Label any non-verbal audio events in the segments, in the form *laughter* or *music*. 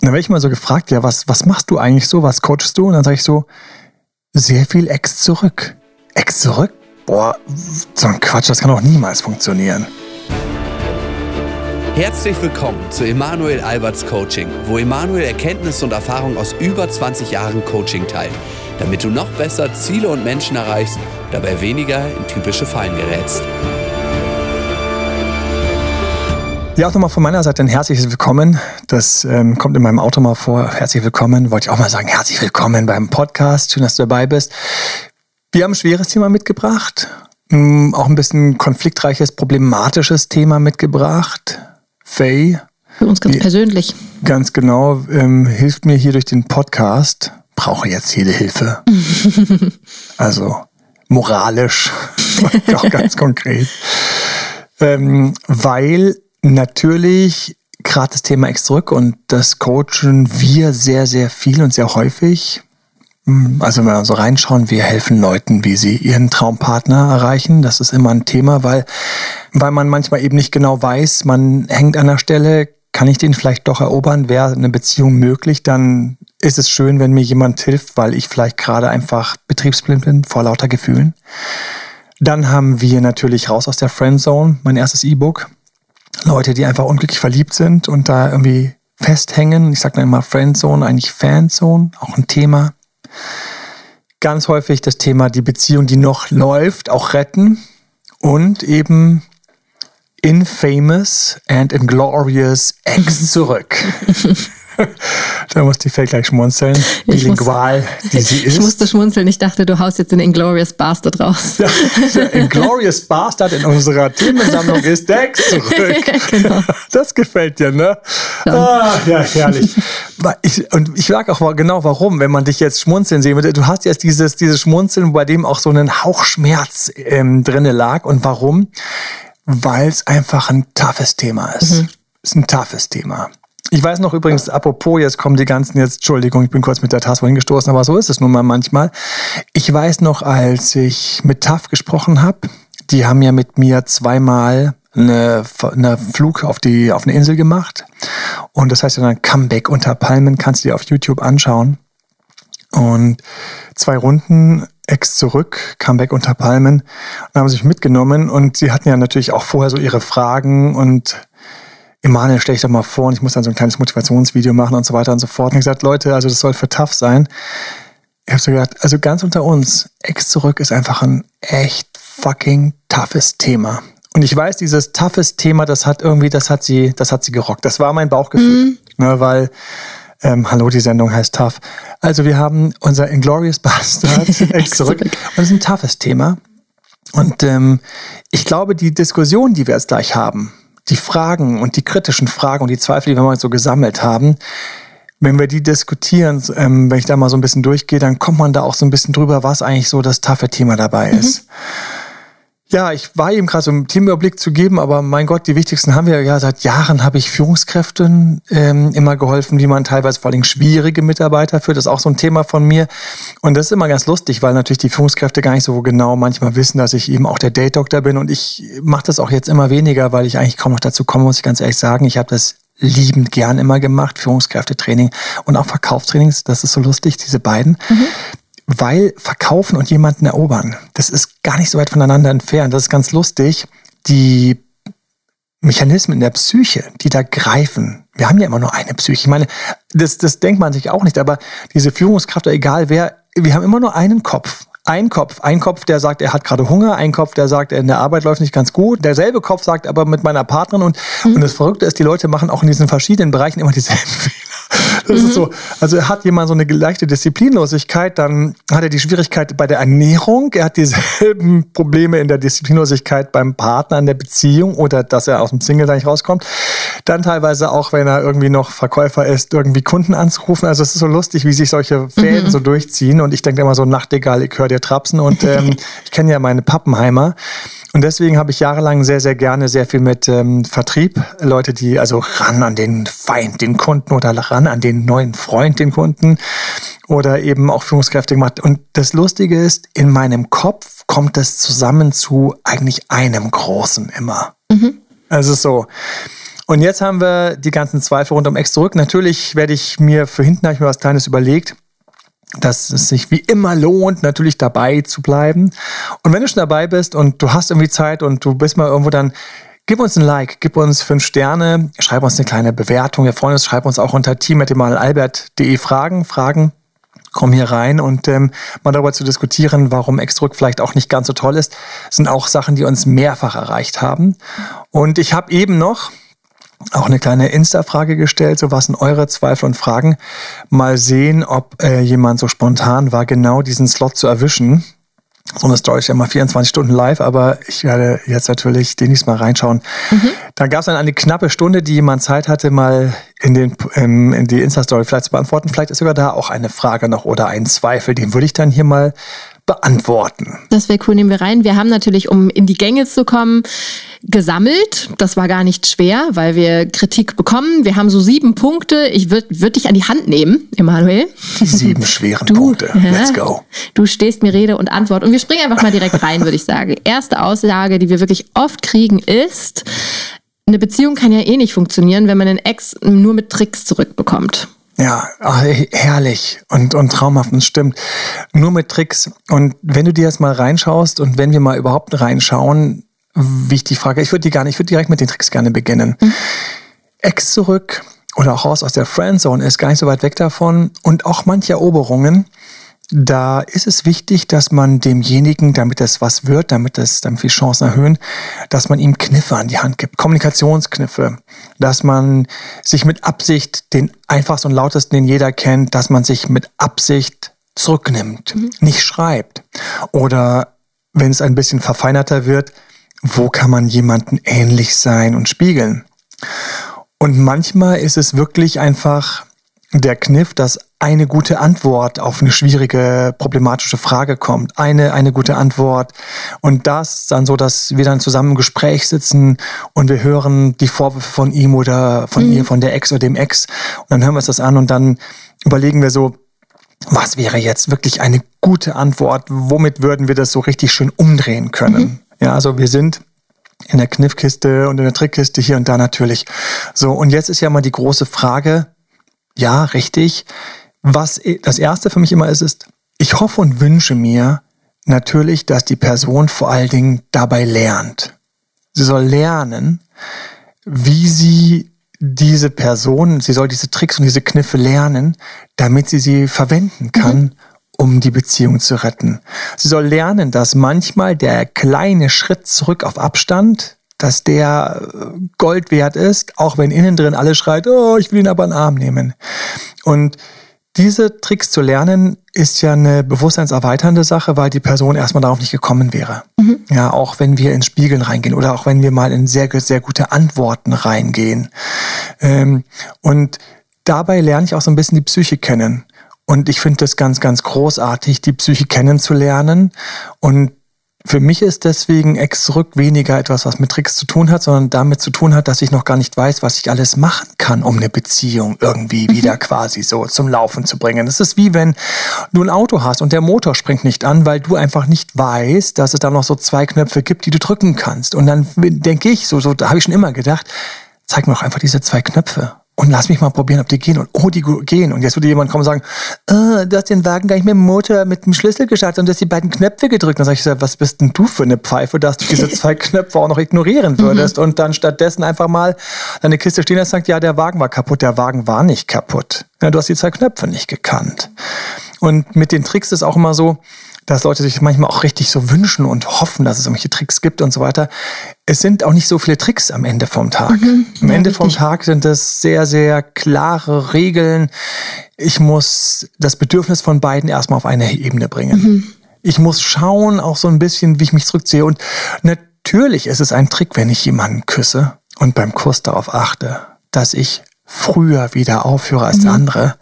dann werde ich mal so gefragt, ja, was, was machst du eigentlich so, was coachst du? Und dann sage ich so, sehr viel Ex zurück. Ex zurück? Boah, so ein Quatsch, das kann doch niemals funktionieren. Herzlich willkommen zu Emanuel Alberts Coaching, wo Emanuel Erkenntnisse und Erfahrung aus über 20 Jahren Coaching teilt, damit du noch besser Ziele und Menschen erreichst, dabei weniger in typische Fallen gerätst. Ja, auch nochmal von meiner Seite ein herzliches Willkommen. Das ähm, kommt in meinem Auto mal vor. Herzlich willkommen. Wollte ich auch mal sagen, herzlich willkommen beim Podcast. Schön, dass du dabei bist. Wir haben ein schweres Thema mitgebracht. Ähm, auch ein bisschen konfliktreiches, problematisches Thema mitgebracht. Faye. Für uns ganz persönlich. Ganz genau. Ähm, hilft mir hier durch den Podcast. Brauche jetzt jede Hilfe. *laughs* also moralisch. *laughs* auch ganz konkret. Ähm, weil natürlich gerade das Thema Ex zurück und das coachen wir sehr, sehr viel und sehr häufig. Hm, also wenn wir so reinschauen, wir helfen Leuten, wie sie ihren Traumpartner erreichen. Das ist immer ein Thema, weil, weil man manchmal eben nicht genau weiß, man hängt an der Stelle, kann ich den vielleicht doch erobern? Wäre eine Beziehung möglich? Dann ist es schön, wenn mir jemand hilft, weil ich vielleicht gerade einfach betriebsblind bin vor lauter Gefühlen. Dann haben wir natürlich raus aus der Friendzone, mein erstes E-Book. Leute, die einfach unglücklich verliebt sind und da irgendwie festhängen. Ich sage dann immer Friendzone, eigentlich Fanzone, auch ein Thema. Ganz häufig das Thema die Beziehung, die noch läuft, auch retten und eben infamous and inglorious Ex zurück. *laughs* *laughs* da muss die Faye gleich schmunzeln, bilingual, muss, die sie *laughs* ist. Ich musste schmunzeln, ich dachte, du haust jetzt den Inglorious Bastard raus. Ja, der *laughs* Inglorious Bastard in unserer Themensammlung ist Dex zurück. genau. Das gefällt dir, ne? Ja, ah, ja herrlich. Ich, und ich sag auch genau warum, wenn man dich jetzt schmunzeln sehen würde. Du hast jetzt dieses, dieses Schmunzeln, bei dem auch so ein Hauchschmerz ähm, drinne lag. Und warum? Weil es einfach ein toughes Thema ist. Mhm. Es ist ein toughes Thema. Ich weiß noch übrigens, apropos, jetzt kommen die ganzen, jetzt, Entschuldigung, ich bin kurz mit der Tasse hingestoßen, aber so ist es nun mal manchmal. Ich weiß noch, als ich mit TAF gesprochen habe, die haben ja mit mir zweimal eine, eine Flug auf die auf eine Insel gemacht. Und das heißt ja dann Comeback unter Palmen, kannst du dir auf YouTube anschauen. Und zwei Runden Ex zurück, Comeback unter Palmen, und haben sich mitgenommen und sie hatten ja natürlich auch vorher so ihre Fragen und Emanuel, stell ich doch mal vor und ich muss dann so ein kleines Motivationsvideo machen und so weiter und so fort. Und ich gesagt, Leute, also das soll für tough sein. Ich habe so gedacht, also ganz unter uns, Ex zurück ist einfach ein echt fucking toughes Thema. Und ich weiß, dieses toughes Thema, das hat irgendwie, das hat sie, das hat sie gerockt. Das war mein Bauchgefühl, mhm. ne, weil ähm, Hallo, die Sendung heißt Tough. Also wir haben unser Inglorious *laughs* Bastard *laughs* Ex zurück. Und das ist ein toughes Thema. Und ähm, ich glaube, die Diskussion, die wir jetzt gleich haben, die Fragen und die kritischen Fragen und die Zweifel, die wir mal so gesammelt haben, wenn wir die diskutieren, ähm, wenn ich da mal so ein bisschen durchgehe, dann kommt man da auch so ein bisschen drüber, was eigentlich so das taffe Thema dabei ist. Mhm. Ja, ich war eben gerade so einen Teamüberblick zu geben, aber mein Gott, die wichtigsten haben wir ja seit Jahren habe ich Führungskräften ähm, immer geholfen, wie man teilweise vor allem schwierige Mitarbeiter führt. Das ist auch so ein Thema von mir. Und das ist immer ganz lustig, weil natürlich die Führungskräfte gar nicht so genau manchmal wissen, dass ich eben auch der Date Doctor bin. Und ich mache das auch jetzt immer weniger, weil ich eigentlich kaum noch dazu komme, muss ich ganz ehrlich sagen. Ich habe das liebend gern immer gemacht, Führungskräftetraining und auch Verkaufstrainings. Das ist so lustig, diese beiden. Mhm weil verkaufen und jemanden erobern, das ist gar nicht so weit voneinander entfernt. Das ist ganz lustig. Die Mechanismen in der Psyche, die da greifen. Wir haben ja immer nur eine Psyche. Ich meine, das, das denkt man sich auch nicht, aber diese Führungskraft, egal wer, wir haben immer nur einen Kopf. Ein Kopf, ein Kopf, der sagt, er hat gerade Hunger, ein Kopf, der sagt, in der Arbeit läuft nicht ganz gut. Derselbe Kopf sagt aber mit meiner Partnerin und, mhm. und das Verrückte ist, die Leute machen auch in diesen verschiedenen Bereichen immer dieselben *laughs* Fehler. Das mhm. ist so. Also hat jemand so eine leichte Disziplinlosigkeit, dann hat er die Schwierigkeit bei der Ernährung, er hat dieselben *laughs* Probleme in der Disziplinlosigkeit beim Partner in der Beziehung oder dass er aus dem Single da nicht rauskommt. Dann teilweise auch, wenn er irgendwie noch Verkäufer ist, irgendwie Kunden anzurufen. Also es ist so lustig, wie sich solche Fäden mhm. so durchziehen. Und ich denke immer so, Nachtegal, ich höre dir Trapsen. Und *laughs* ähm, ich kenne ja meine Pappenheimer. Und deswegen habe ich jahrelang sehr, sehr gerne sehr viel mit ähm, Vertrieb, Leute, die also ran an den Feind, den Kunden oder ran an den neuen Freund, den Kunden oder eben auch Führungskräfte gemacht. Und das Lustige ist, in meinem Kopf kommt das zusammen zu eigentlich einem Großen immer. Mhm. Also so. Und jetzt haben wir die ganzen Zweifel rund um Ex zurück. Natürlich werde ich mir für hinten habe ich mir was Kleines überlegt dass es sich wie immer lohnt, natürlich dabei zu bleiben. Und wenn du schon dabei bist und du hast irgendwie Zeit und du bist mal irgendwo dann, gib uns ein Like, gib uns fünf Sterne, schreib uns eine kleine Bewertung. Wir freuen uns, schreib uns auch unter team.albert.de Fragen, Fragen. Komm hier rein und ähm, mal darüber zu diskutieren, warum Exdruck vielleicht auch nicht ganz so toll ist, sind auch Sachen, die uns mehrfach erreicht haben. Und ich habe eben noch, auch eine kleine Insta-Frage gestellt, so was sind eure Zweifel und Fragen. Mal sehen, ob äh, jemand so spontan war, genau diesen Slot zu erwischen. So eine Story ist ja mal 24 Stunden live, aber ich werde jetzt natürlich demnächst mal reinschauen. Mhm. Da gab es dann eine knappe Stunde, die jemand Zeit hatte, mal in, den, ähm, in die Insta-Story vielleicht zu beantworten. Vielleicht ist sogar da auch eine Frage noch oder ein Zweifel. Den würde ich dann hier mal beantworten. Das wäre cool, nehmen wir rein. Wir haben natürlich, um in die Gänge zu kommen, gesammelt. Das war gar nicht schwer, weil wir Kritik bekommen. Wir haben so sieben Punkte. Ich würde würd dich an die Hand nehmen, Emanuel. Die sieben schweren du, Punkte. Let's go. Du stehst mir Rede und Antwort. Und wir springen einfach mal direkt rein, würde ich sagen. Erste Aussage, die wir wirklich oft kriegen, ist, eine Beziehung kann ja eh nicht funktionieren, wenn man einen Ex nur mit Tricks zurückbekommt. Ja, ach, herrlich und, und traumhaft, und stimmt. Nur mit Tricks. Und wenn du dir jetzt mal reinschaust und wenn wir mal überhaupt reinschauen, wichtig Frage, ich würde die gar nicht, ich würde direkt mit den Tricks gerne beginnen. Mhm. Ex zurück oder auch raus aus der Friendzone ist gar nicht so weit weg davon und auch manche Eroberungen da ist es wichtig, dass man demjenigen, damit es was wird, damit es dann viel Chancen erhöhen, dass man ihm Kniffe an die Hand gibt, Kommunikationskniffe, dass man sich mit Absicht den einfachsten und lautesten, den jeder kennt, dass man sich mit Absicht zurücknimmt, mhm. nicht schreibt. Oder wenn es ein bisschen verfeinerter wird, wo kann man jemanden ähnlich sein und spiegeln? Und manchmal ist es wirklich einfach der Kniff, dass eine gute Antwort auf eine schwierige, problematische Frage kommt. Eine, eine gute Antwort. Und das dann so, dass wir dann zusammen im Gespräch sitzen und wir hören die Vorwürfe von ihm oder von mhm. ihr, von der Ex oder dem Ex. Und dann hören wir uns das an und dann überlegen wir so, was wäre jetzt wirklich eine gute Antwort? Womit würden wir das so richtig schön umdrehen können? Mhm. Ja, also wir sind in der Kniffkiste und in der Trickkiste hier und da natürlich. So, und jetzt ist ja mal die große Frage, ja, richtig. Was das erste für mich immer ist, ist, ich hoffe und wünsche mir natürlich, dass die Person vor allen Dingen dabei lernt. Sie soll lernen, wie sie diese Person, sie soll diese Tricks und diese Kniffe lernen, damit sie sie verwenden kann, mhm. um die Beziehung zu retten. Sie soll lernen, dass manchmal der kleine Schritt zurück auf Abstand, dass der Gold wert ist, auch wenn innen drin alle schreit, oh, ich will ihn aber in den Arm nehmen. Und diese Tricks zu lernen, ist ja eine bewusstseinserweiternde Sache, weil die Person erstmal darauf nicht gekommen wäre. Mhm. Ja, auch wenn wir in Spiegeln reingehen oder auch wenn wir mal in sehr, sehr gute Antworten reingehen. Ähm, und dabei lerne ich auch so ein bisschen die Psyche kennen. Und ich finde das ganz, ganz großartig, die Psyche kennenzulernen und für mich ist deswegen Ex zurück weniger etwas, was mit Tricks zu tun hat, sondern damit zu tun hat, dass ich noch gar nicht weiß, was ich alles machen kann, um eine Beziehung irgendwie mhm. wieder quasi so zum Laufen zu bringen. Es ist wie wenn du ein Auto hast und der Motor springt nicht an, weil du einfach nicht weißt, dass es da noch so zwei Knöpfe gibt, die du drücken kannst. Und dann denke ich, so, so da habe ich schon immer gedacht, zeig mir doch einfach diese zwei Knöpfe und lass mich mal probieren, ob die gehen. Und oh, die gehen. Und jetzt würde jemand kommen und sagen, oh, du hast den Wagen gar nicht mit dem Motor, mit dem Schlüssel gestartet und du hast die beiden Knöpfe gedrückt. Dann sage ich, was bist denn du für eine Pfeife, dass du diese *laughs* zwei Knöpfe auch noch ignorieren würdest mhm. und dann stattdessen einfach mal deine Kiste stehen lässt und sagt, ja, der Wagen war kaputt. Der Wagen war nicht kaputt. Ja, du hast die zwei Knöpfe nicht gekannt. Und mit den Tricks ist auch immer so, dass Leute sich manchmal auch richtig so wünschen und hoffen, dass es irgendwelche Tricks gibt und so weiter. Es sind auch nicht so viele Tricks am Ende vom Tag. Mhm, am ja, Ende richtig. vom Tag sind es sehr, sehr klare Regeln. Ich muss das Bedürfnis von beiden erstmal auf eine Ebene bringen. Mhm. Ich muss schauen, auch so ein bisschen, wie ich mich zurückziehe. Und natürlich ist es ein Trick, wenn ich jemanden küsse und beim Kuss darauf achte, dass ich früher wieder aufhöre als mhm. der andere.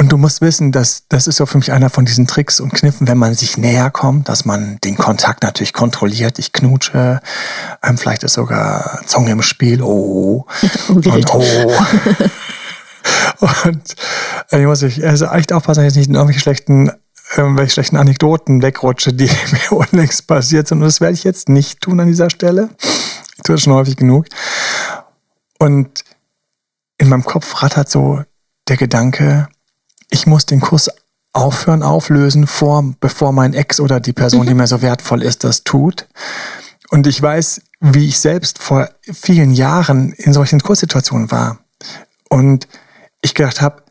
Und du musst wissen, dass das ist ja für mich einer von diesen Tricks und Kniffen, wenn man sich näher kommt, dass man den Kontakt natürlich kontrolliert. Ich knutsche, ähm, vielleicht ist sogar Zunge im Spiel. Oh, *laughs* oh und oh. *laughs* und äh, ich muss ich also echt aufpassen, dass ich nicht in irgendwelche schlechten irgendwelche schlechten Anekdoten wegrutsche, die *laughs* mir unlängst passiert sind. Und das werde ich jetzt nicht tun an dieser Stelle. Ich tue das schon häufig genug. Und in meinem Kopf rattert so der Gedanke, ich muss den Kuss aufhören, auflösen, vor, bevor mein Ex oder die Person, die mir so wertvoll ist, das tut. Und ich weiß, wie ich selbst vor vielen Jahren in solchen Kurssituationen war. Und ich gedacht habe,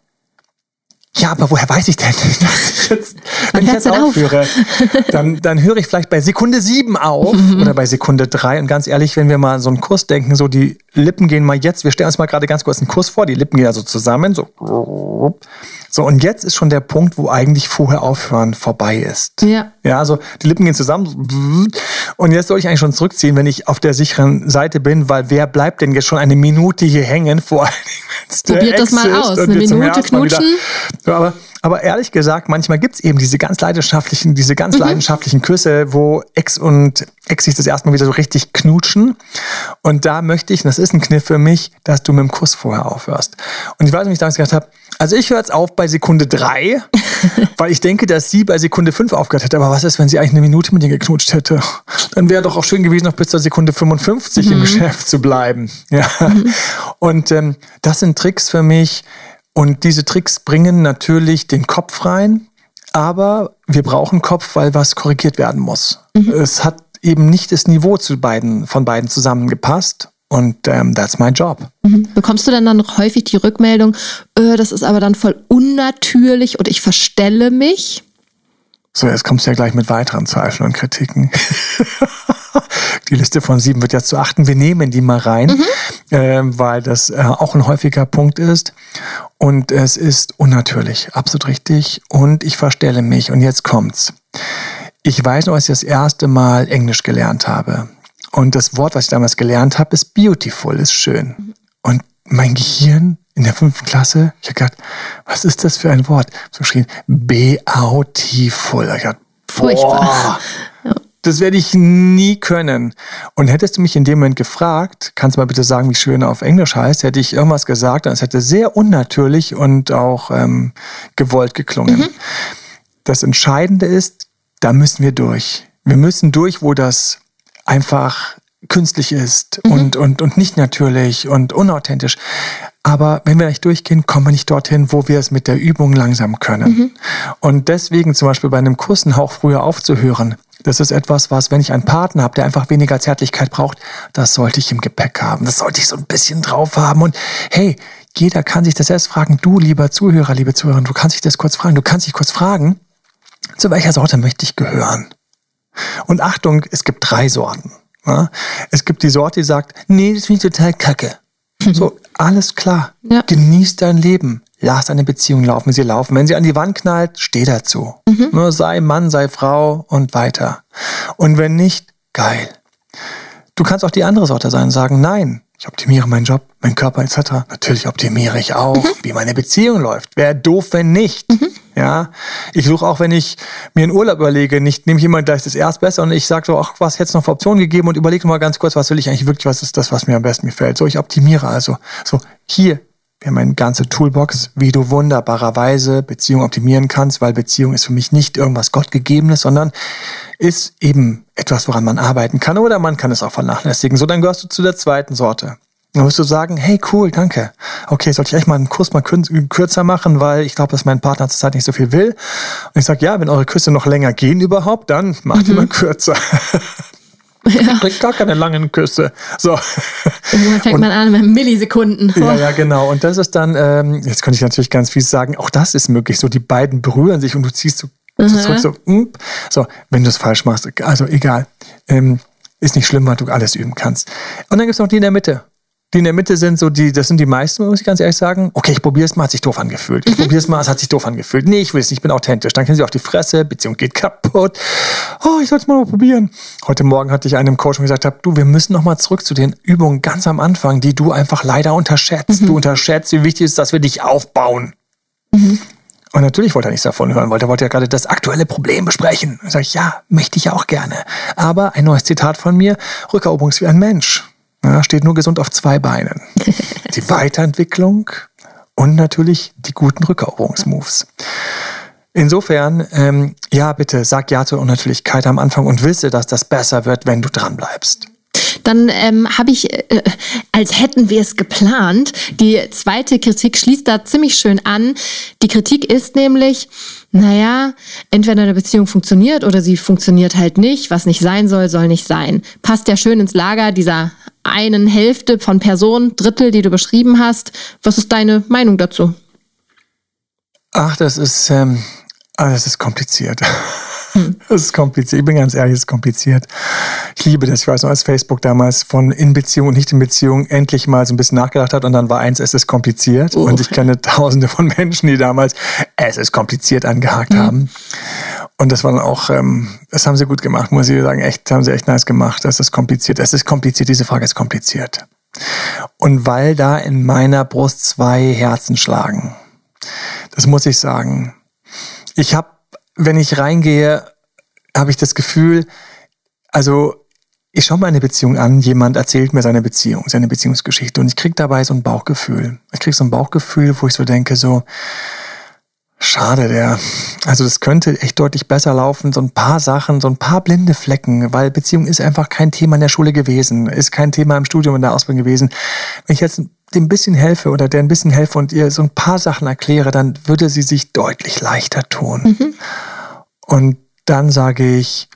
ja, aber woher weiß ich denn, *laughs* dass ich jetzt, wenn ich jetzt aufhöre, *laughs* dann, dann höre ich vielleicht bei Sekunde sieben auf mhm. oder bei Sekunde drei. Und ganz ehrlich, wenn wir mal so einen Kurs denken, so die Lippen gehen mal jetzt, wir stellen uns mal gerade ganz kurz einen Kurs vor, die Lippen gehen also zusammen, so. So, und jetzt ist schon der Punkt, wo eigentlich vorher aufhören vorbei ist. Ja. Ja, also die Lippen gehen zusammen. Und jetzt soll ich eigentlich schon zurückziehen, wenn ich auf der sicheren Seite bin, weil wer bleibt denn jetzt schon eine Minute hier hängen, vor allen Dingen, Probiert das mal aus, eine Minute knutschen. Ja, aber, aber ehrlich gesagt, manchmal gibt es eben diese ganz leidenschaftlichen, diese ganz mhm. leidenschaftlichen Küsse, wo Ex und Ex sich das erstmal wieder so richtig knutschen. Und da möchte ich, und das ist ein Kniff für mich, dass du mit dem Kuss vorher aufhörst. Und ich weiß, wie ich damals gedacht habe, also ich höre jetzt auf bei Sekunde drei, *laughs* weil ich denke, dass sie bei Sekunde fünf aufgehört hätte. Aber was ist, wenn sie eigentlich eine Minute mit dir geknutscht hätte? Dann wäre doch auch schön gewesen, noch bis zur Sekunde 55 mhm. im Geschäft zu bleiben. Ja. Mhm. Und ähm, das sind Tricks für mich. Und diese Tricks bringen natürlich den Kopf rein. Aber wir brauchen Kopf, weil was korrigiert werden muss. Mhm. Es hat eben nicht das Niveau zu beiden, von beiden zusammengepasst. Und ähm, that's my job. Mhm. Bekommst du denn dann noch häufig die Rückmeldung, äh, das ist aber dann voll unnatürlich und ich verstelle mich? So, jetzt kommst du ja gleich mit weiteren Zweifeln und Kritiken. *laughs* *laughs* die Liste von sieben wird jetzt zu achten. Wir nehmen die mal rein, mhm. äh, weil das äh, auch ein häufiger Punkt ist. Und es ist unnatürlich, absolut richtig. Und ich verstelle mich. Und jetzt kommt's. Ich weiß noch, als ich das erste Mal Englisch gelernt habe. Und das Wort, was ich damals gelernt habe, ist beautiful, ist schön. Und mein Gehirn in der fünften Klasse, ich habe gedacht, was ist das für ein Wort? So geschrieben, beautiful. Ich dachte, Furchtbar. Das werde ich nie können. Und hättest du mich in dem Moment gefragt, kannst du mal bitte sagen, wie schön auf Englisch heißt, hätte ich irgendwas gesagt und es hätte sehr unnatürlich und auch ähm, gewollt geklungen. Mhm. Das Entscheidende ist, da müssen wir durch. Wir müssen durch, wo das einfach künstlich ist mhm. und, und, und nicht natürlich und unauthentisch. Aber wenn wir nicht durchgehen, kommen wir nicht dorthin, wo wir es mit der Übung langsam können. Mhm. Und deswegen zum Beispiel bei einem Kuss einen Hauch früher aufzuhören, das ist etwas, was, wenn ich einen Partner habe, der einfach weniger Zärtlichkeit braucht, das sollte ich im Gepäck haben. Das sollte ich so ein bisschen drauf haben. Und hey, jeder kann sich das selbst fragen. Du, lieber Zuhörer, liebe Zuhörerin, du kannst dich das kurz fragen. Du kannst dich kurz fragen, zu welcher Sorte möchte ich gehören? Und Achtung, es gibt drei Sorten. Es gibt die Sorte, die sagt, nee, das finde ich total kacke. *laughs* So, alles klar. Ja. Genieß dein Leben. Lass deine Beziehung laufen, wenn sie laufen. Wenn sie an die Wand knallt, steh dazu. Mhm. Nur sei Mann, sei Frau und weiter. Und wenn nicht, geil. Du kannst auch die andere Sorte sein und sagen, nein, ich optimiere meinen Job, meinen Körper etc. Natürlich optimiere ich auch, mhm. wie meine Beziehung läuft. Wäre doof, wenn nicht. Mhm. Ja, ich suche auch, wenn ich mir einen Urlaub überlege, nicht nehme ich immer gleich das erst besser und ich sage so, ach, was hätte es noch für Optionen gegeben und überlege mal ganz kurz, was will ich eigentlich wirklich, was ist das, was mir am besten gefällt. So, ich optimiere also. So, hier, wir haben eine ganze Toolbox, wie du wunderbarerweise Beziehung optimieren kannst, weil Beziehung ist für mich nicht irgendwas Gottgegebenes, sondern ist eben etwas, woran man arbeiten kann oder man kann es auch vernachlässigen. So, dann gehörst du zu der zweiten Sorte. Dann wirst du sagen, hey cool, danke. Okay, sollte ich echt mal einen Kurs mal kürzer machen, weil ich glaube, dass mein Partner zurzeit nicht so viel will. Und ich sage, ja, wenn eure Küsse noch länger gehen überhaupt, dann macht mhm. ihr mal kürzer. *laughs* Ja. *laughs* Kriegt gar keine langen Küsse. So. Irgendwann fängt und, man an mit Millisekunden. Ja, ja, genau. Und das ist dann, ähm, jetzt könnte ich natürlich ganz viel sagen, auch das ist möglich. So, die beiden berühren sich und du ziehst so, mhm. zurück, so, mm. so, wenn du es falsch machst, also egal. Ähm, ist nicht schlimm, weil du alles üben kannst. Und dann gibt es noch die in der Mitte die in der Mitte sind, so die, das sind die meisten, muss ich ganz ehrlich sagen. Okay, ich probiere es mal, hat sich doof angefühlt. Ich mhm. probiere es mal, es hat sich doof angefühlt. Nee, ich will es nicht, ich bin authentisch. Dann kennen sie auch die Fresse, Beziehung geht kaputt. Oh, ich soll es mal, mal probieren. Heute Morgen hatte ich einem Coach und gesagt, hab, du, wir müssen noch mal zurück zu den Übungen ganz am Anfang, die du einfach leider unterschätzt. Mhm. Du unterschätzt, wie wichtig es ist, dass wir dich aufbauen. Mhm. Und natürlich wollte er nichts davon hören, weil er wollte ja gerade das aktuelle Problem besprechen. Da sage ich, ja, möchte ich ja auch gerne. Aber ein neues Zitat von mir, Rückeroberungs wie ein Mensch. Ja, steht nur gesund auf zwei Beinen. *laughs* Die Weiterentwicklung und natürlich die guten Rückeroberungsmoves. Insofern, ähm, ja, bitte sag Ja zur Unnatürlichkeit am Anfang und wisse, dass das besser wird, wenn du dran bleibst. Dann ähm, habe ich, äh, als hätten wir es geplant, die zweite Kritik schließt da ziemlich schön an. Die Kritik ist nämlich, naja, entweder eine Beziehung funktioniert oder sie funktioniert halt nicht. Was nicht sein soll, soll nicht sein. Passt ja schön ins Lager dieser einen Hälfte von Personen, Drittel, die du beschrieben hast. Was ist deine Meinung dazu? Ach, das ist, ähm, ah, das ist kompliziert. *laughs* *laughs* Das ist kompliziert. Ich bin ganz ehrlich, es ist kompliziert. Ich liebe das. Ich weiß noch, als Facebook damals von in Beziehung und nicht in Beziehung endlich mal so ein bisschen nachgedacht hat und dann war eins, es ist kompliziert. Oh. Und ich kenne tausende von Menschen, die damals es ist kompliziert angehakt mhm. haben. Und das war dann auch, ähm, das haben sie gut gemacht, muss ich sagen. Echt, haben sie echt nice gemacht. Das ist kompliziert. Es ist kompliziert. Diese Frage ist kompliziert. Und weil da in meiner Brust zwei Herzen schlagen, das muss ich sagen. Ich habe wenn ich reingehe, habe ich das Gefühl, also ich schaue mir eine Beziehung an, jemand erzählt mir seine Beziehung, seine Beziehungsgeschichte und ich kriege dabei so ein Bauchgefühl. Ich kriege so ein Bauchgefühl, wo ich so denke, so, schade, der, also das könnte echt deutlich besser laufen, so ein paar Sachen, so ein paar blinde Flecken, weil Beziehung ist einfach kein Thema in der Schule gewesen, ist kein Thema im Studium in der Ausbildung gewesen. Wenn ich jetzt dem ein bisschen helfe oder der ein bisschen helfe und ihr so ein paar Sachen erkläre, dann würde sie sich deutlich leichter tun. Mhm. Und dann sage ich,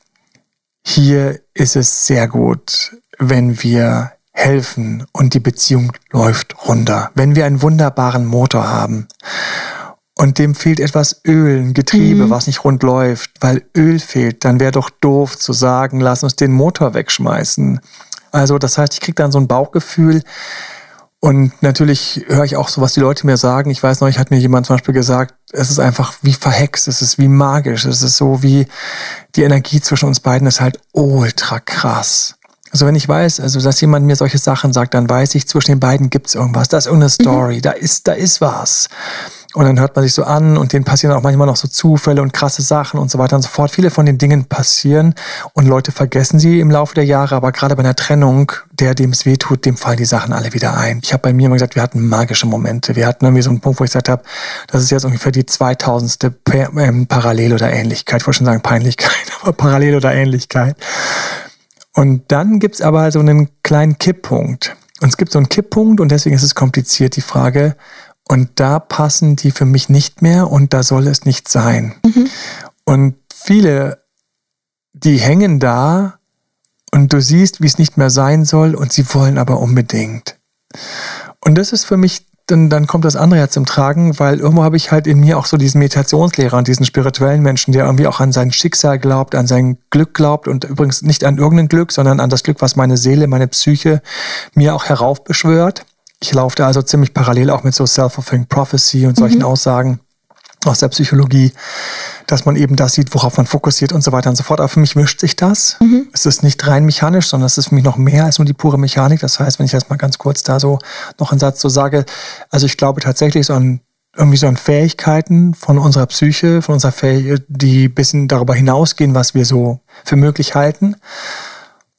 hier ist es sehr gut, wenn wir helfen und die Beziehung läuft runter. Wenn wir einen wunderbaren Motor haben und dem fehlt etwas Öl, ein Getriebe, mhm. was nicht rund läuft, weil Öl fehlt, dann wäre doch doof zu sagen, lass uns den Motor wegschmeißen. Also das heißt, ich kriege dann so ein Bauchgefühl, und natürlich höre ich auch so, was die Leute mir sagen. Ich weiß noch, ich hat mir jemand zum Beispiel gesagt, es ist einfach wie verhext, es ist wie magisch, es ist so wie die Energie zwischen uns beiden ist halt ultra krass. Also wenn ich weiß, also dass jemand mir solche Sachen sagt, dann weiß ich, zwischen den beiden gibt's irgendwas, da ist irgendeine mhm. Story, mhm. da ist, da ist was. Und dann hört man sich so an und denen passieren auch manchmal noch so Zufälle und krasse Sachen und so weiter und so fort. Viele von den Dingen passieren und Leute vergessen sie im Laufe der Jahre, aber gerade bei einer Trennung, der dem es weh tut, dem fallen die Sachen alle wieder ein. Ich habe bei mir immer gesagt, wir hatten magische Momente. Wir hatten irgendwie so einen Punkt, wo ich gesagt habe, das ist jetzt ungefähr die 2000. Ähm, Parallel oder Ähnlichkeit. Ich wollte schon sagen Peinlichkeit, *laughs* aber Parallel oder Ähnlichkeit. Und dann gibt's aber so einen kleinen Kipppunkt. Und es gibt so einen Kipppunkt und deswegen ist es kompliziert, die Frage, und da passen die für mich nicht mehr und da soll es nicht sein. Mhm. Und viele, die hängen da und du siehst, wie es nicht mehr sein soll und sie wollen aber unbedingt. Und das ist für mich, dann, dann kommt das andere ja zum Tragen, weil irgendwo habe ich halt in mir auch so diesen Meditationslehrer und diesen spirituellen Menschen, der irgendwie auch an sein Schicksal glaubt, an sein Glück glaubt und übrigens nicht an irgendein Glück, sondern an das Glück, was meine Seele, meine Psyche mir auch heraufbeschwört. Ich laufe da also ziemlich parallel auch mit so Self-Fulfilling Prophecy und solchen mhm. Aussagen aus der Psychologie, dass man eben das sieht, worauf man fokussiert und so weiter und so fort. Aber für mich mischt sich das. Mhm. Es ist nicht rein mechanisch, sondern es ist für mich noch mehr als nur die pure Mechanik. Das heißt, wenn ich jetzt mal ganz kurz da so noch einen Satz so sage, also ich glaube tatsächlich so an irgendwie so an Fähigkeiten von unserer Psyche, von unserer Fähigkeit, die bisschen darüber hinausgehen, was wir so für möglich halten.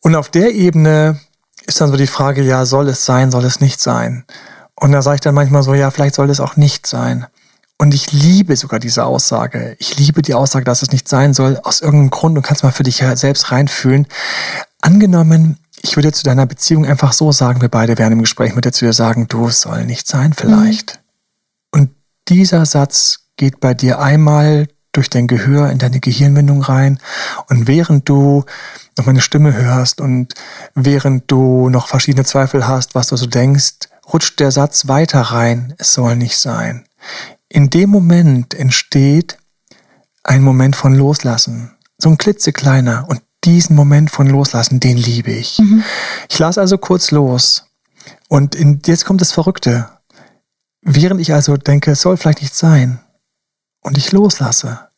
Und auf der Ebene ist dann so die Frage, ja, soll es sein, soll es nicht sein? Und da sage ich dann manchmal so, ja, vielleicht soll es auch nicht sein. Und ich liebe sogar diese Aussage. Ich liebe die Aussage, dass es nicht sein soll, aus irgendeinem Grund. Du kannst mal für dich selbst reinfühlen. Angenommen, ich würde zu deiner Beziehung einfach so sagen, wir beide wären im Gespräch mit dir zu dir sagen, du, soll nicht sein vielleicht. Mhm. Und dieser Satz geht bei dir einmal durch dein Gehör in deine Gehirnwindung rein. Und während du noch meine Stimme hörst und während du noch verschiedene Zweifel hast, was du so denkst, rutscht der Satz weiter rein, es soll nicht sein. In dem Moment entsteht ein Moment von Loslassen. So ein klitzekleiner. Und diesen Moment von Loslassen, den liebe ich. Mhm. Ich lasse also kurz los. Und in, jetzt kommt das Verrückte. Während ich also denke, es soll vielleicht nicht sein, und ich loslasse,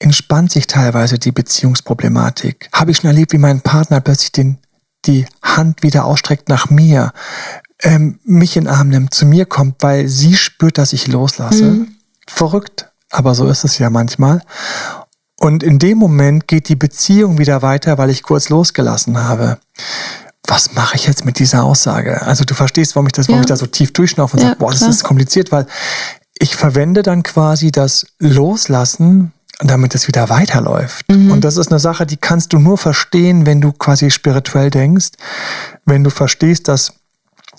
entspannt sich teilweise die Beziehungsproblematik. Habe ich schon erlebt, wie mein Partner plötzlich den, die Hand wieder ausstreckt nach mir, ähm, mich in den Arm nimmt, zu mir kommt, weil sie spürt, dass ich loslasse. Mhm. Verrückt, aber so ist es ja manchmal. Und in dem Moment geht die Beziehung wieder weiter, weil ich kurz losgelassen habe. Was mache ich jetzt mit dieser Aussage? Also du verstehst, warum ich das, warum ich da so tief durchschnaufe und ja, sage, boah, das klar. ist kompliziert, weil ich verwende dann quasi das Loslassen damit es wieder weiterläuft. Mhm. Und das ist eine Sache, die kannst du nur verstehen, wenn du quasi spirituell denkst, wenn du verstehst, dass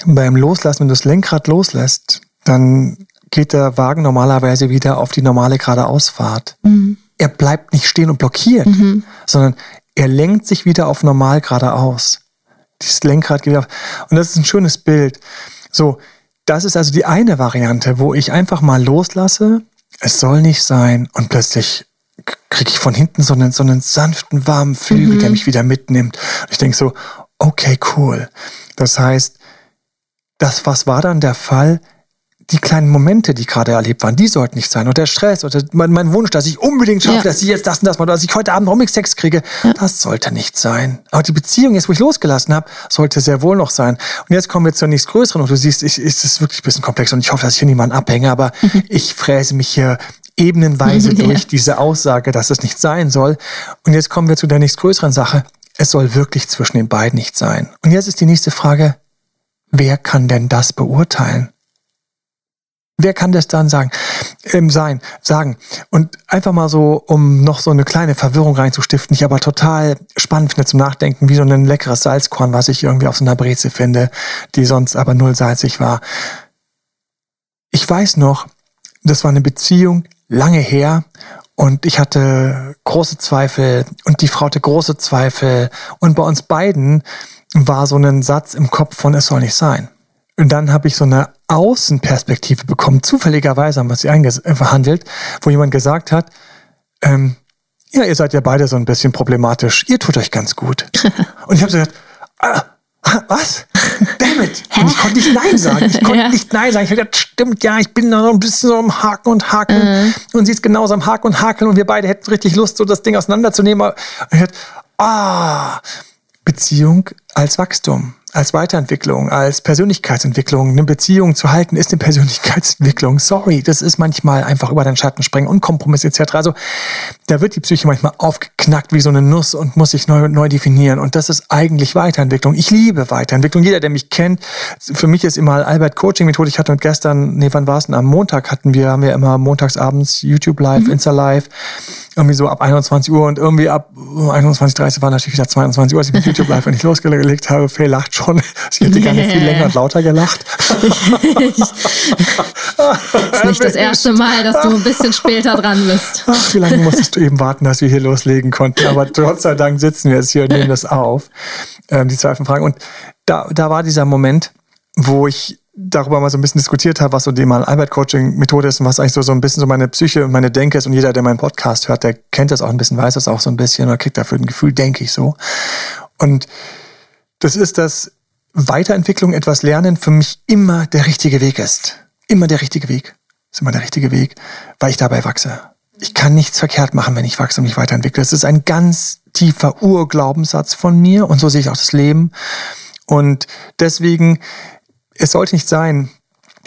beim Loslassen, wenn du das Lenkrad loslässt, dann geht der Wagen normalerweise wieder auf die normale geradeausfahrt. Mhm. Er bleibt nicht stehen und blockiert, mhm. sondern er lenkt sich wieder auf normal geradeaus. Dieses Lenkrad geht auf. Und das ist ein schönes Bild. So, das ist also die eine Variante, wo ich einfach mal loslasse, es soll nicht sein und plötzlich kriege ich von hinten so einen, so einen sanften, warmen Flügel, mhm. der mich wieder mitnimmt. Und ich denke so, okay, cool. Das heißt, das, was war dann der Fall? Die kleinen Momente, die gerade erlebt waren, die sollten nicht sein. Und der Stress oder mein, mein Wunsch, dass ich unbedingt schaffe, ja. dass ich jetzt das und das mache, dass ich heute Abend Romix-Sex kriege, ja. das sollte nicht sein. Aber die Beziehung, jetzt wo ich losgelassen habe, sollte sehr wohl noch sein. Und jetzt kommen wir zur nächstgrößeren und du siehst, ich, ist es wirklich ein bisschen komplex und ich hoffe, dass ich hier niemanden abhänge, aber mhm. ich fräse mich hier ebenenweise *laughs* ja. durch diese Aussage, dass es nicht sein soll. Und jetzt kommen wir zu der nächstgrößeren Sache. Es soll wirklich zwischen den beiden nicht sein. Und jetzt ist die nächste Frage, wer kann denn das beurteilen? Wer kann das dann sagen? Ähm, sein, sagen. Und einfach mal so, um noch so eine kleine Verwirrung reinzustiften, ich aber total spannend finde zum Nachdenken, wie so ein leckeres Salzkorn, was ich irgendwie auf so einer Breze finde, die sonst aber null salzig war. Ich weiß noch, das war eine Beziehung, lange her und ich hatte große Zweifel und die Frau hatte große Zweifel und bei uns beiden war so ein Satz im Kopf von es soll nicht sein. Und dann habe ich so eine Außenperspektive bekommen, zufälligerweise haben wir sie verhandelt, wo jemand gesagt hat, ähm, ja, ihr seid ja beide so ein bisschen problematisch, ihr tut euch ganz gut. *laughs* und ich habe so gedacht, ah, was? Damn it! Und *laughs* ich konnte nicht Nein sagen. Ich konnte *laughs* ja. nicht Nein sagen. Ich habe gesagt, stimmt, ja, ich bin da so ein bisschen so am Haken und Haken. Mhm. Und sie ist genauso am Haken und Hakeln und wir beide hätten richtig Lust, so das Ding auseinanderzunehmen. Und ich dachte, ah, Beziehung als Wachstum als Weiterentwicklung, als Persönlichkeitsentwicklung, eine Beziehung zu halten, ist eine Persönlichkeitsentwicklung. Sorry, das ist manchmal einfach über den Schatten springen und Kompromiss etc. Also da wird die Psyche manchmal aufgeknackt wie so eine Nuss und muss sich neu, neu definieren. Und das ist eigentlich Weiterentwicklung. Ich liebe Weiterentwicklung. Jeder, der mich kennt, für mich ist immer Albert Coaching Methode. Ich hatte gestern, nee, wann war es denn? Am Montag hatten wir, haben wir immer montagsabends YouTube Live, mhm. Insta Live irgendwie so ab 21 Uhr und irgendwie ab 21.30 war natürlich wieder 22 Uhr, als ich mit YouTube live, *laughs* wenn ich losgelegt habe. Faye lacht schon. *laughs* Sie hätte gerne viel länger und lauter gelacht. *laughs* ist nicht das erste Mal, dass du ein bisschen später dran bist. Ach, wie lange musstest du eben warten, dass wir hier loslegen konnten? Aber Gott sei Dank sitzen wir jetzt hier und nehmen das auf. Ähm, die zwei Fragen. Und da, da war dieser Moment, wo ich darüber mal so ein bisschen diskutiert habe, was so die mal Albert Coaching Methode ist und was eigentlich so, so ein bisschen so meine Psyche und meine Denke ist. Und jeder, der meinen Podcast hört, der kennt das auch ein bisschen, weiß das auch so ein bisschen oder kriegt dafür ein Gefühl, denke ich so. Und das ist, dass Weiterentwicklung, etwas lernen für mich immer der richtige Weg ist. Immer der richtige Weg. Ist immer der richtige Weg, weil ich dabei wachse. Ich kann nichts verkehrt machen, wenn ich wachse und mich weiterentwickle. Das ist ein ganz tiefer Urglaubenssatz von mir und so sehe ich auch das Leben. Und deswegen es sollte nicht sein.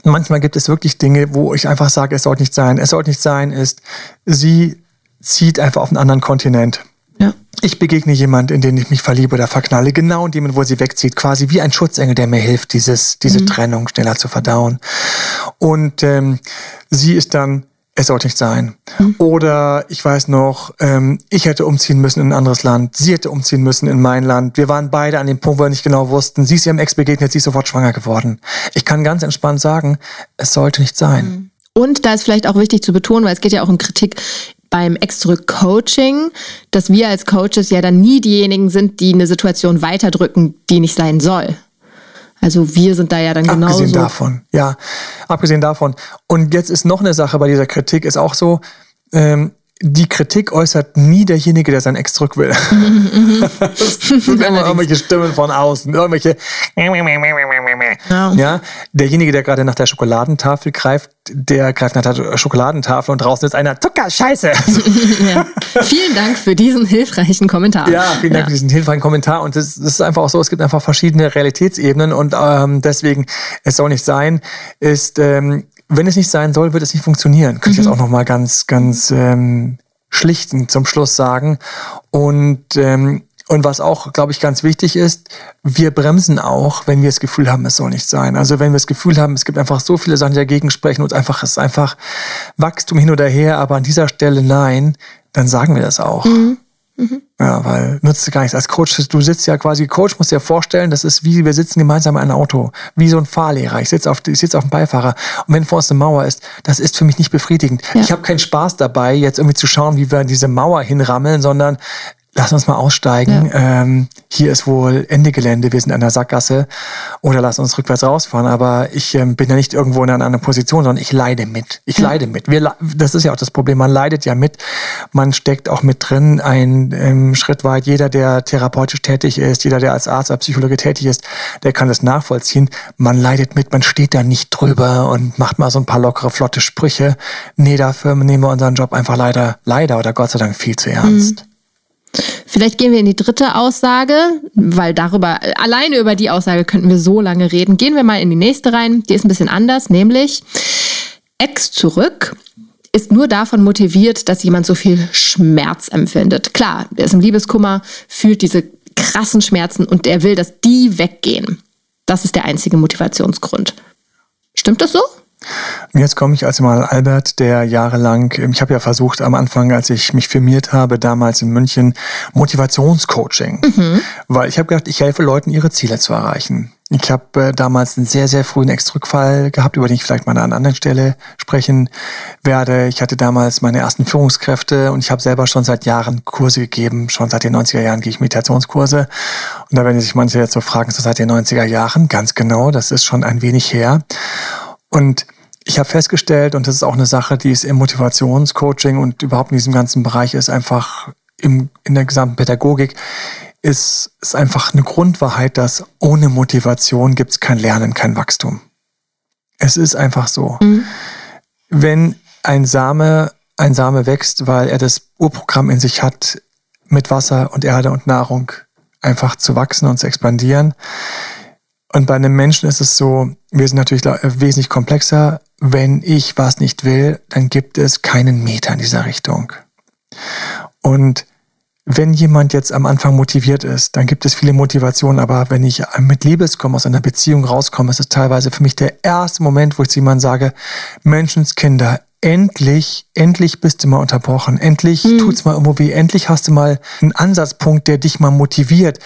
Manchmal gibt es wirklich Dinge, wo ich einfach sage, es sollte nicht sein. Es sollte nicht sein, ist, sie zieht einfach auf einen anderen Kontinent. Ja. Ich begegne jemand, in den ich mich verliebe oder verknalle, genau in dem, wo sie wegzieht, quasi wie ein Schutzengel, der mir hilft, dieses, diese mhm. Trennung schneller zu verdauen. Und ähm, sie ist dann es sollte nicht sein. Mhm. Oder ich weiß noch, ähm, ich hätte umziehen müssen in ein anderes Land, sie hätte umziehen müssen in mein Land. Wir waren beide an dem Punkt, wo wir nicht genau wussten. Sie ist ihrem Ex begegnet, sie ist sofort schwanger geworden. Ich kann ganz entspannt sagen, es sollte nicht sein. Mhm. Und da ist vielleicht auch wichtig zu betonen, weil es geht ja auch um Kritik beim Ex-Zurück-Coaching, dass wir als Coaches ja dann nie diejenigen sind, die eine Situation weiterdrücken, die nicht sein soll. Also wir sind da ja dann genauso. Abgesehen davon, ja, abgesehen davon. Und jetzt ist noch eine Sache bei dieser Kritik, ist auch so, ähm, die Kritik äußert nie derjenige, der sein Ex zurück will. *laughs* das sind immer irgendwelche Stimmen von außen, irgendwelche. Ja. derjenige, der gerade nach der Schokoladentafel greift, der greift nach der Schokoladentafel und draußen ist einer Zucker, Scheiße. *laughs* ja. Vielen Dank für diesen hilfreichen Kommentar. Ja, vielen Dank ja. für diesen hilfreichen Kommentar. Und das, ist einfach auch so, es gibt einfach verschiedene Realitätsebenen und ähm, deswegen, es soll nicht sein, ist ähm, wenn es nicht sein soll, wird es nicht funktionieren. Kann mhm. ich jetzt mhm. auch nochmal ganz, ganz ähm, schlicht zum Schluss sagen. Und ähm, Und was auch, glaube ich, ganz wichtig ist, wir bremsen auch, wenn wir das Gefühl haben, es soll nicht sein. Also wenn wir das Gefühl haben, es gibt einfach so viele Sachen, die dagegen sprechen und einfach, es ist einfach Wachstum hin oder her, aber an dieser Stelle nein, dann sagen wir das auch. Mhm. Mhm. Ja, weil nutzt gar nichts. Als Coach, du sitzt ja quasi, Coach muss dir vorstellen, das ist wie, wir sitzen gemeinsam in einem Auto, wie so ein Fahrlehrer. Ich sitze auf, ich sitze auf dem Beifahrer und wenn vor uns eine Mauer ist, das ist für mich nicht befriedigend. Ja. Ich habe keinen Spaß dabei, jetzt irgendwie zu schauen, wie wir diese Mauer hinrammeln, sondern lass uns mal aussteigen. Ja. Ähm, hier ist wohl Ende Gelände, wir sind an der Sackgasse. Oder lass uns rückwärts rausfahren. Aber ich ähm, bin ja nicht irgendwo in einer anderen Position, sondern ich leide mit. Ich ja. leide mit. Wir, das ist ja auch das Problem. Man leidet ja mit. Man steckt auch mit drin. Ein ähm, Schritt weit. Jeder, der therapeutisch tätig ist, jeder, der als Arzt, als Psychologe tätig ist, der kann das nachvollziehen. Man leidet mit. Man steht da nicht drüber und macht mal so ein paar lockere, flotte Sprüche. Nee, dafür nehmen wir unseren Job einfach leider, leider oder Gott sei Dank viel zu ernst. Mhm. Vielleicht gehen wir in die dritte Aussage, weil darüber, alleine über die Aussage könnten wir so lange reden. Gehen wir mal in die nächste rein. Die ist ein bisschen anders, nämlich Ex zurück ist nur davon motiviert, dass jemand so viel Schmerz empfindet. Klar, der ist im Liebeskummer, fühlt diese krassen Schmerzen und er will, dass die weggehen. Das ist der einzige Motivationsgrund. Stimmt das so? Jetzt komme ich als mal Albert, der jahrelang, ich habe ja versucht am Anfang, als ich mich firmiert habe, damals in München, Motivationscoaching. Mhm. Weil ich habe gedacht, ich helfe Leuten, ihre Ziele zu erreichen. Ich habe äh, damals einen sehr, sehr frühen Ex-Rückfall gehabt, über den ich vielleicht mal an einer anderen Stelle sprechen werde. Ich hatte damals meine ersten Führungskräfte und ich habe selber schon seit Jahren Kurse gegeben. Schon seit den 90er Jahren gehe ich Meditationskurse. Und da werden sich manche jetzt so fragen, so seit den 90er Jahren, ganz genau, das ist schon ein wenig her. Und ich habe festgestellt, und das ist auch eine Sache, die ist im Motivationscoaching und überhaupt in diesem ganzen Bereich ist einfach im, in der gesamten Pädagogik, ist, ist einfach eine Grundwahrheit, dass ohne Motivation gibt es kein Lernen, kein Wachstum. Es ist einfach so. Mhm. Wenn ein Same, ein Same wächst, weil er das Urprogramm in sich hat, mit Wasser und Erde und Nahrung einfach zu wachsen und zu expandieren. Und bei einem Menschen ist es so, wir sind natürlich wesentlich komplexer wenn ich was nicht will, dann gibt es keinen Meter in dieser Richtung. Und wenn jemand jetzt am Anfang motiviert ist, dann gibt es viele Motivationen, aber wenn ich mit Liebeskommen aus einer Beziehung rauskomme, ist es teilweise für mich der erste Moment, wo ich zu jemandem sage, Menschenskinder, endlich, endlich bist du mal unterbrochen. Endlich mhm. tut's mal irgendwo weh. Endlich hast du mal einen Ansatzpunkt, der dich mal motiviert.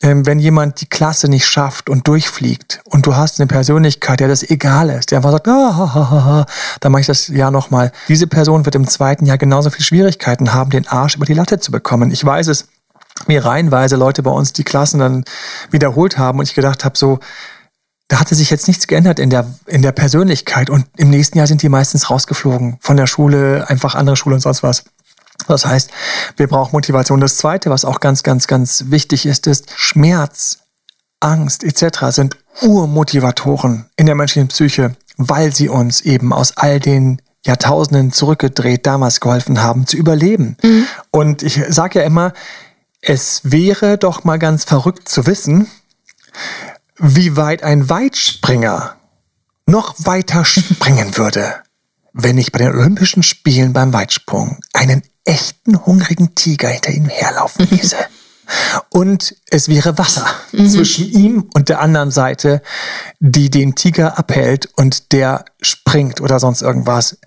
Ähm, wenn jemand die Klasse nicht schafft und durchfliegt und du hast eine Persönlichkeit, der das egal ist, der einfach sagt, ah, ha, ha, ha, dann mache ich das Jahr nochmal. Diese Person wird im zweiten Jahr genauso viele Schwierigkeiten haben, den Arsch über die Latte zu bekommen. Ich weiß es, mir reihenweise Leute bei uns die Klassen dann wiederholt haben und ich gedacht habe so, da hatte sich jetzt nichts geändert in der, in der Persönlichkeit. Und im nächsten Jahr sind die meistens rausgeflogen von der Schule, einfach andere Schule und sonst was. Das heißt, wir brauchen Motivation. Das Zweite, was auch ganz, ganz, ganz wichtig ist, ist Schmerz, Angst etc. sind Urmotivatoren in der menschlichen Psyche, weil sie uns eben aus all den Jahrtausenden zurückgedreht damals geholfen haben zu überleben. Mhm. Und ich sage ja immer, es wäre doch mal ganz verrückt zu wissen, wie weit ein Weitspringer noch weiter springen würde, wenn ich bei den Olympischen Spielen beim Weitsprung einen echten hungrigen Tiger hinter ihm herlaufen ließe. *laughs* Und es wäre Wasser mhm. zwischen ihm und der anderen Seite, die den Tiger abhält und der springt oder sonst irgendwas.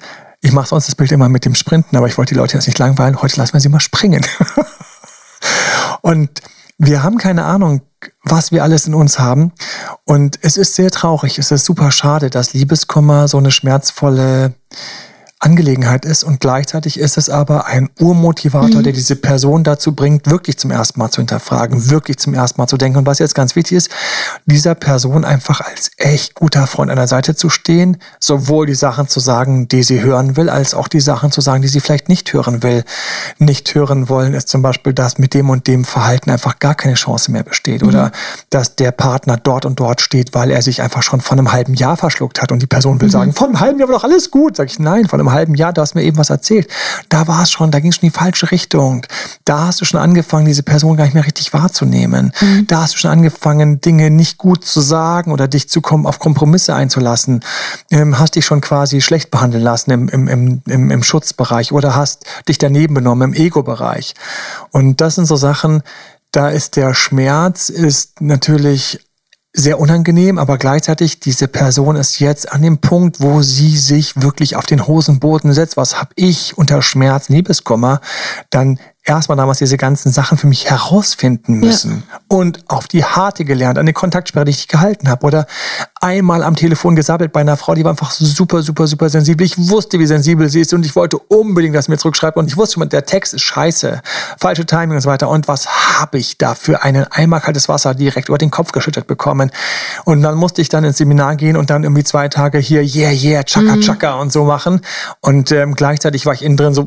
Ich mache sonst das Bild immer mit dem Sprinten, aber ich wollte die Leute jetzt nicht langweilen. Heute lassen wir sie mal springen. *laughs* und wir haben keine Ahnung, was wir alles in uns haben. Und es ist sehr traurig, es ist super schade, dass Liebeskummer so eine schmerzvolle Angelegenheit ist und gleichzeitig ist es aber ein Urmotivator, mhm. der diese Person dazu bringt, wirklich zum ersten Mal zu hinterfragen, wirklich zum ersten Mal zu denken. Und was jetzt ganz wichtig ist, dieser Person einfach als echt guter Freund an der Seite zu stehen, sowohl die Sachen zu sagen, die sie hören will, als auch die Sachen zu sagen, die sie vielleicht nicht hören will. Nicht hören wollen ist zum Beispiel, dass mit dem und dem Verhalten einfach gar keine Chance mehr besteht mhm. oder dass der Partner dort und dort steht, weil er sich einfach schon von einem halben Jahr verschluckt hat und die Person will mhm. sagen, von einem halben Jahr war doch alles gut. Sag ich, nein, von einem halben Jahr, du hast mir eben was erzählt. Da war es schon, da ging es schon in die falsche Richtung. Da hast du schon angefangen, diese Person gar nicht mehr richtig wahrzunehmen. Mhm. Da hast du schon angefangen, Dinge nicht gut zu sagen oder dich zu kommen, auf Kompromisse einzulassen. Ähm, hast dich schon quasi schlecht behandeln lassen im, im, im, im, im Schutzbereich oder hast dich daneben benommen im Ego-Bereich. Und das sind so Sachen, da ist der Schmerz ist natürlich sehr unangenehm, aber gleichzeitig diese Person ist jetzt an dem Punkt, wo sie sich wirklich auf den Hosenboden setzt. Was habe ich unter Schmerz, Liebeskummer? Dann erstmal damals diese ganzen Sachen für mich herausfinden müssen ja. und auf die harte gelernt, an den Kontaktsperre, die ich gehalten habe oder einmal am Telefon gesabbelt bei einer Frau, die war einfach super, super, super sensibel. Ich wusste, wie sensibel sie ist und ich wollte unbedingt, dass sie mir zurückschreibt und ich wusste schon, der Text ist scheiße, falsche Timing und so weiter und was habe ich da für einen Eimer kaltes Wasser direkt über den Kopf geschüttet bekommen und dann musste ich dann ins Seminar gehen und dann irgendwie zwei Tage hier yeah, yeah, chaka, mhm. chaka und so machen und ähm, gleichzeitig war ich innen drin so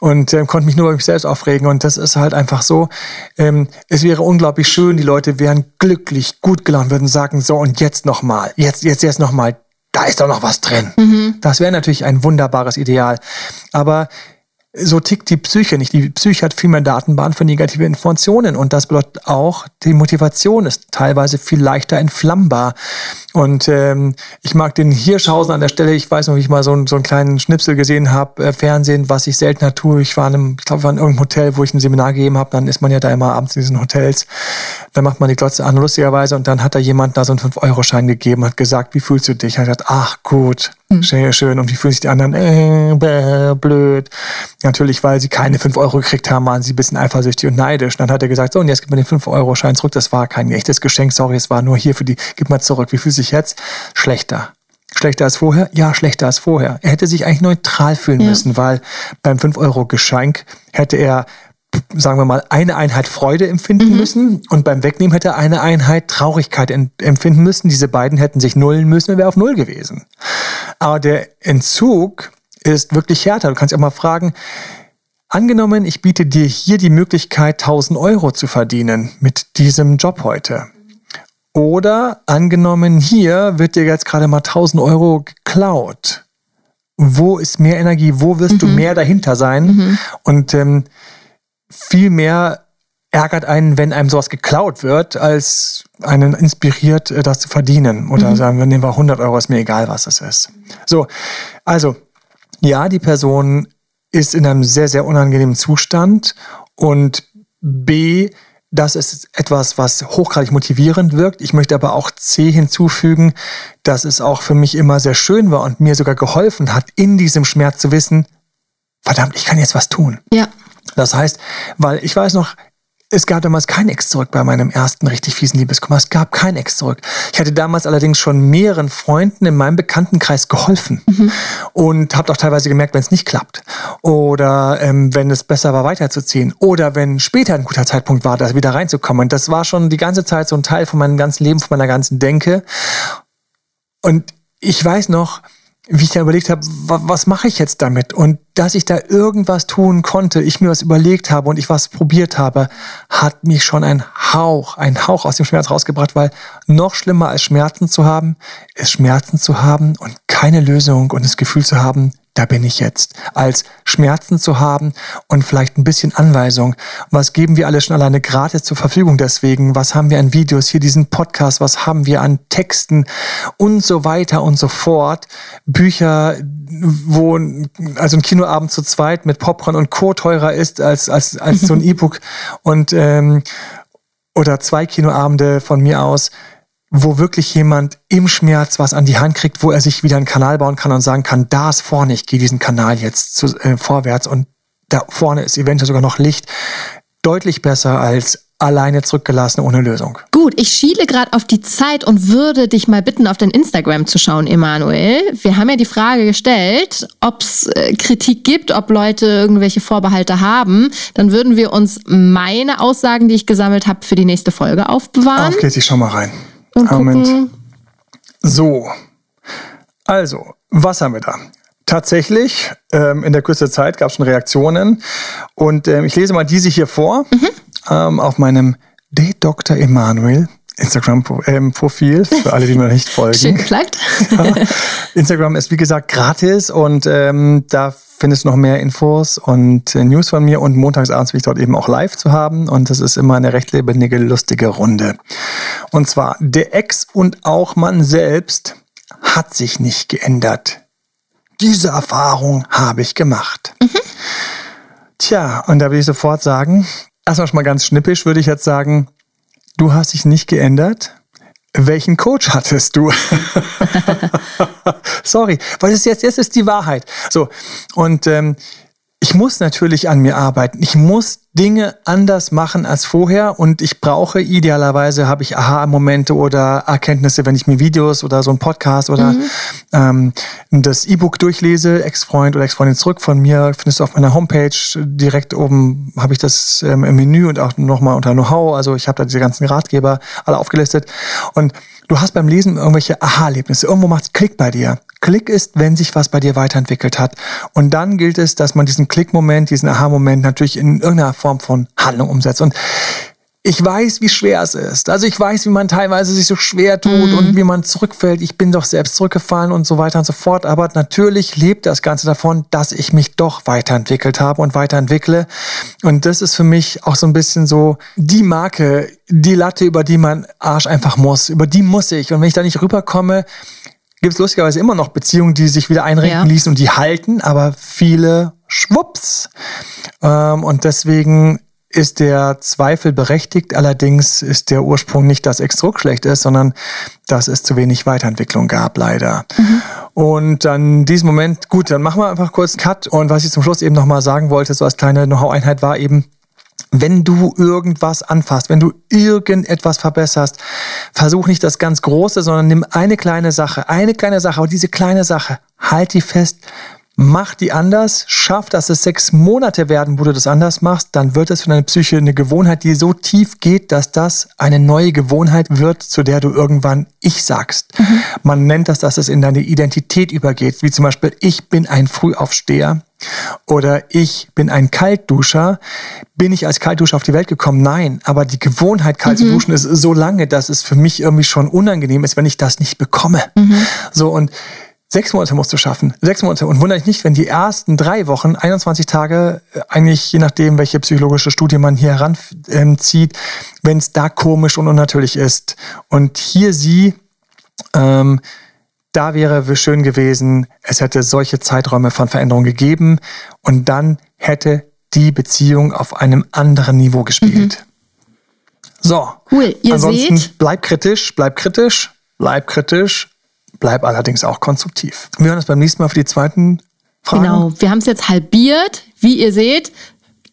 und ähm, konnte mich nur über mich selbst aufregen. Und das ist halt einfach so. Ähm, es wäre unglaublich schön, die Leute wären glücklich, gut gelaunt, würden sagen, so und jetzt nochmal, jetzt, jetzt, jetzt nochmal, da ist doch noch was drin. Mhm. Das wäre natürlich ein wunderbares Ideal. Aber so tickt die Psyche nicht. Die Psyche hat viel mehr Datenbahn für negative Informationen und das bedeutet auch, die Motivation ist teilweise viel leichter entflammbar. Und ähm, ich mag den Hirschhausen an der Stelle, ich weiß noch, wie ich mal so, einen, so einen kleinen Schnipsel gesehen habe, äh, Fernsehen, was ich seltener tue. Ich war in einem, ich glaube, war in irgendeinem Hotel, wo ich ein Seminar gegeben habe, dann ist man ja da immer abends in diesen Hotels. Dann macht man die Glotze an, lustigerweise, und dann hat da jemand da so einen 5-Euro-Schein gegeben, hat gesagt, wie fühlst du dich? Er hat gesagt, ach gut. Sehr schön. Und wie fühlen sich die anderen? Äh, bäh, blöd. Natürlich, weil sie keine 5 Euro gekriegt haben, waren sie ein bisschen eifersüchtig und neidisch. Und dann hat er gesagt, so, und jetzt gib mir den 5-Euro-Schein zurück. Das war kein echtes Geschenk. Sorry, es war nur hier für die. Gib mal zurück. Wie fühlt sich jetzt? Schlechter. Schlechter als vorher? Ja, schlechter als vorher. Er hätte sich eigentlich neutral fühlen ja. müssen, weil beim 5-Euro-Geschenk hätte er sagen wir mal, eine Einheit Freude empfinden mhm. müssen und beim Wegnehmen hätte er eine Einheit Traurigkeit empfinden müssen. Diese beiden hätten sich nullen müssen, er wäre auf Null gewesen. Aber der Entzug ist wirklich härter. Du kannst ja mal fragen, angenommen, ich biete dir hier die Möglichkeit, 1000 Euro zu verdienen mit diesem Job heute. Oder angenommen, hier wird dir jetzt gerade mal 1000 Euro geklaut. Wo ist mehr Energie? Wo wirst mhm. du mehr dahinter sein? Mhm. Und ähm, viel mehr ärgert einen, wenn einem sowas geklaut wird, als einen inspiriert, äh, das zu verdienen. Oder mhm. sagen wir, nehmen wir 100 Euro, ist mir egal, was es ist. So, also, ja, die Person ist in einem sehr, sehr unangenehmen Zustand und B, das ist etwas, was hochgradig motivierend wirkt. Ich möchte aber auch C hinzufügen, dass es auch für mich immer sehr schön war und mir sogar geholfen hat, in diesem Schmerz zu wissen, verdammt, ich kann jetzt was tun. Ja. Das heißt, weil ich weiß noch, es gab damals kein Ex zurück bei meinem ersten richtig fiesen Liebeskummer. Es gab kein Ex zurück. Ich hatte damals allerdings schon mehreren Freunden in meinem Bekanntenkreis geholfen mhm. und habe auch teilweise gemerkt, wenn es nicht klappt oder ähm, wenn es besser war, weiterzuziehen oder wenn später ein guter Zeitpunkt war, da wieder reinzukommen. Und das war schon die ganze Zeit so ein Teil von meinem ganzen Leben, von meiner ganzen Denke. Und ich weiß noch, wie ich da überlegt habe, was mache ich jetzt damit? Und dass ich da irgendwas tun konnte, ich mir was überlegt habe und ich was probiert habe, hat mich schon ein Hauch, ein Hauch aus dem Schmerz rausgebracht, weil noch schlimmer als Schmerzen zu haben, ist Schmerzen zu haben und keine Lösung und das Gefühl zu haben, da bin ich jetzt, als Schmerzen zu haben und vielleicht ein bisschen Anweisung. Was geben wir alle schon alleine gratis zur Verfügung deswegen? Was haben wir an Videos, hier diesen Podcast, was haben wir an Texten und so weiter und so fort. Bücher, wo also ein Kinoabend zu zweit mit Popcorn und Co. teurer ist als, als, als so ein *laughs* E-Book und ähm, oder zwei Kinoabende von mir aus wo wirklich jemand im Schmerz was an die Hand kriegt, wo er sich wieder einen Kanal bauen kann und sagen kann, da ist vorne, ich gehe diesen Kanal jetzt zu, äh, vorwärts und da vorne ist eventuell sogar noch Licht. Deutlich besser als alleine zurückgelassen ohne Lösung. Gut, ich schiele gerade auf die Zeit und würde dich mal bitten, auf dein Instagram zu schauen, Emanuel. Wir haben ja die Frage gestellt, ob es äh, Kritik gibt, ob Leute irgendwelche Vorbehalte haben. Dann würden wir uns meine Aussagen, die ich gesammelt habe, für die nächste Folge aufbewahren. Auf geht's, ich schau mal rein. Und Moment. So. Also, was haben wir da? Tatsächlich, ähm, in der Kürze Zeit gab es schon Reaktionen. Und ähm, ich lese mal diese hier vor. Mhm. Ähm, auf meinem D. Dr. Emanuel Instagram-Profil, für alle, die mir nicht folgen. Schön geplagt. *laughs* ja. Instagram ist, wie gesagt, gratis und ähm, da findest du noch mehr Infos und äh, News von mir und montagsabends bin ich dort eben auch live zu haben und das ist immer eine recht lebendige, lustige Runde. Und zwar, der Ex und auch man selbst hat sich nicht geändert. Diese Erfahrung habe ich gemacht. Mhm. Tja, und da will ich sofort sagen, erstmal schon mal ganz schnippisch würde ich jetzt sagen, du hast dich nicht geändert. Welchen Coach hattest du? *laughs* Sorry, weil das jetzt, jetzt ist die Wahrheit. So, und ähm, ich muss natürlich an mir arbeiten. Ich muss Dinge anders machen als vorher und ich brauche idealerweise, habe ich Aha-Momente oder Erkenntnisse, wenn ich mir Videos oder so einen Podcast oder mhm. ähm, das E-Book durchlese, Ex-Freund oder Ex-Freundin zurück von mir, findest du auf meiner Homepage. Direkt oben habe ich das ähm, im Menü und auch nochmal unter Know-how. Also ich habe da diese ganzen Ratgeber alle aufgelistet und Du hast beim Lesen irgendwelche Aha-Erlebnisse. Irgendwo macht es Klick bei dir. Klick ist, wenn sich was bei dir weiterentwickelt hat. Und dann gilt es, dass man diesen Klick-Moment, diesen Aha-Moment natürlich in irgendeiner Form von Handlung umsetzt. Und ich weiß, wie schwer es ist. Also ich weiß, wie man teilweise sich so schwer tut mhm. und wie man zurückfällt. Ich bin doch selbst zurückgefallen und so weiter und so fort. Aber natürlich lebt das Ganze davon, dass ich mich doch weiterentwickelt habe und weiterentwickle. Und das ist für mich auch so ein bisschen so die Marke, die Latte, über die man Arsch einfach muss. Über die muss ich. Und wenn ich da nicht rüberkomme, gibt es lustigerweise immer noch Beziehungen, die sich wieder einrenken ja. ließen und die halten, aber viele schwupps. Ähm, und deswegen ist der Zweifel berechtigt. Allerdings ist der Ursprung nicht, dass Exdruck schlecht ist, sondern dass es zu wenig Weiterentwicklung gab, leider. Mhm. Und an diesem Moment, gut, dann machen wir einfach kurz einen Cut. Und was ich zum Schluss eben nochmal sagen wollte, so als kleine Know-how-Einheit war eben, wenn du irgendwas anfasst, wenn du irgendetwas verbesserst, versuch nicht das ganz Große, sondern nimm eine kleine Sache, eine kleine Sache, aber diese kleine Sache, halt die fest, mach die anders, schaff, dass es sechs Monate werden, wo du das anders machst, dann wird es für deine Psyche eine Gewohnheit, die so tief geht, dass das eine neue Gewohnheit wird, zu der du irgendwann ich sagst. Mhm. Man nennt das, dass es in deine Identität übergeht, wie zum Beispiel ich bin ein Frühaufsteher oder ich bin ein Kaltduscher. Bin ich als Kaltduscher auf die Welt gekommen? Nein, aber die Gewohnheit, kalt mhm. zu duschen, ist so lange, dass es für mich irgendwie schon unangenehm ist, wenn ich das nicht bekomme. Mhm. So und Sechs Monate musst du schaffen. Sechs Monate. Und wundere dich nicht, wenn die ersten drei Wochen, 21 Tage, eigentlich je nachdem, welche psychologische Studie man hier heranzieht, wenn es da komisch und unnatürlich ist. Und hier sie, ähm, da wäre schön gewesen, es hätte solche Zeiträume von Veränderung gegeben und dann hätte die Beziehung auf einem anderen Niveau gespielt. Mhm. So. Cool. Ihr Ansonsten seht. bleib kritisch, bleib kritisch, bleib kritisch Bleib allerdings auch konstruktiv. Wir hören uns beim nächsten Mal für die zweiten Fragen. Genau, wir haben es jetzt halbiert. Wie ihr seht,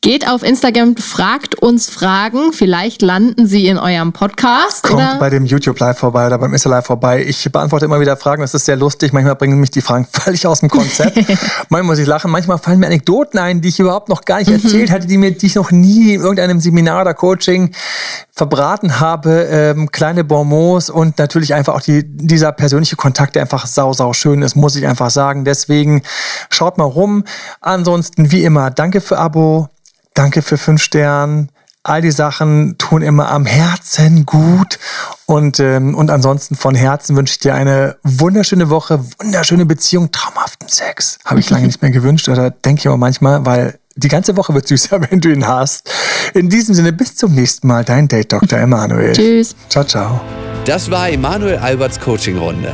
Geht auf Instagram, fragt uns Fragen. Vielleicht landen sie in eurem Podcast. Kommt oder? bei dem YouTube Live vorbei oder beim Insta Live vorbei. Ich beantworte immer wieder Fragen. Das ist sehr lustig. Manchmal bringen mich die Fragen *laughs* völlig aus dem Konzept. *laughs* manchmal muss ich lachen. Manchmal fallen mir Anekdoten ein, die ich überhaupt noch gar nicht mhm. erzählt hatte, die mir, die ich noch nie in irgendeinem Seminar oder Coaching verbraten habe. Ähm, kleine Bonbons und natürlich einfach auch die, dieser persönliche Kontakt, der einfach sau, sau schön ist, muss ich einfach sagen. Deswegen schaut mal rum. Ansonsten, wie immer, danke für Abo. Danke für fünf Sterne. All die Sachen tun immer am Herzen gut. Und, ähm, und ansonsten von Herzen wünsche ich dir eine wunderschöne Woche, wunderschöne Beziehung, traumhaften Sex. Habe ich lange nicht mehr gewünscht oder denke ich aber manchmal, weil die ganze Woche wird süßer, *laughs* wenn du ihn hast. In diesem Sinne, bis zum nächsten Mal, dein Date Dr. Emanuel. Tschüss. Ciao, ciao. Das war Emanuel Alberts Coaching-Runde.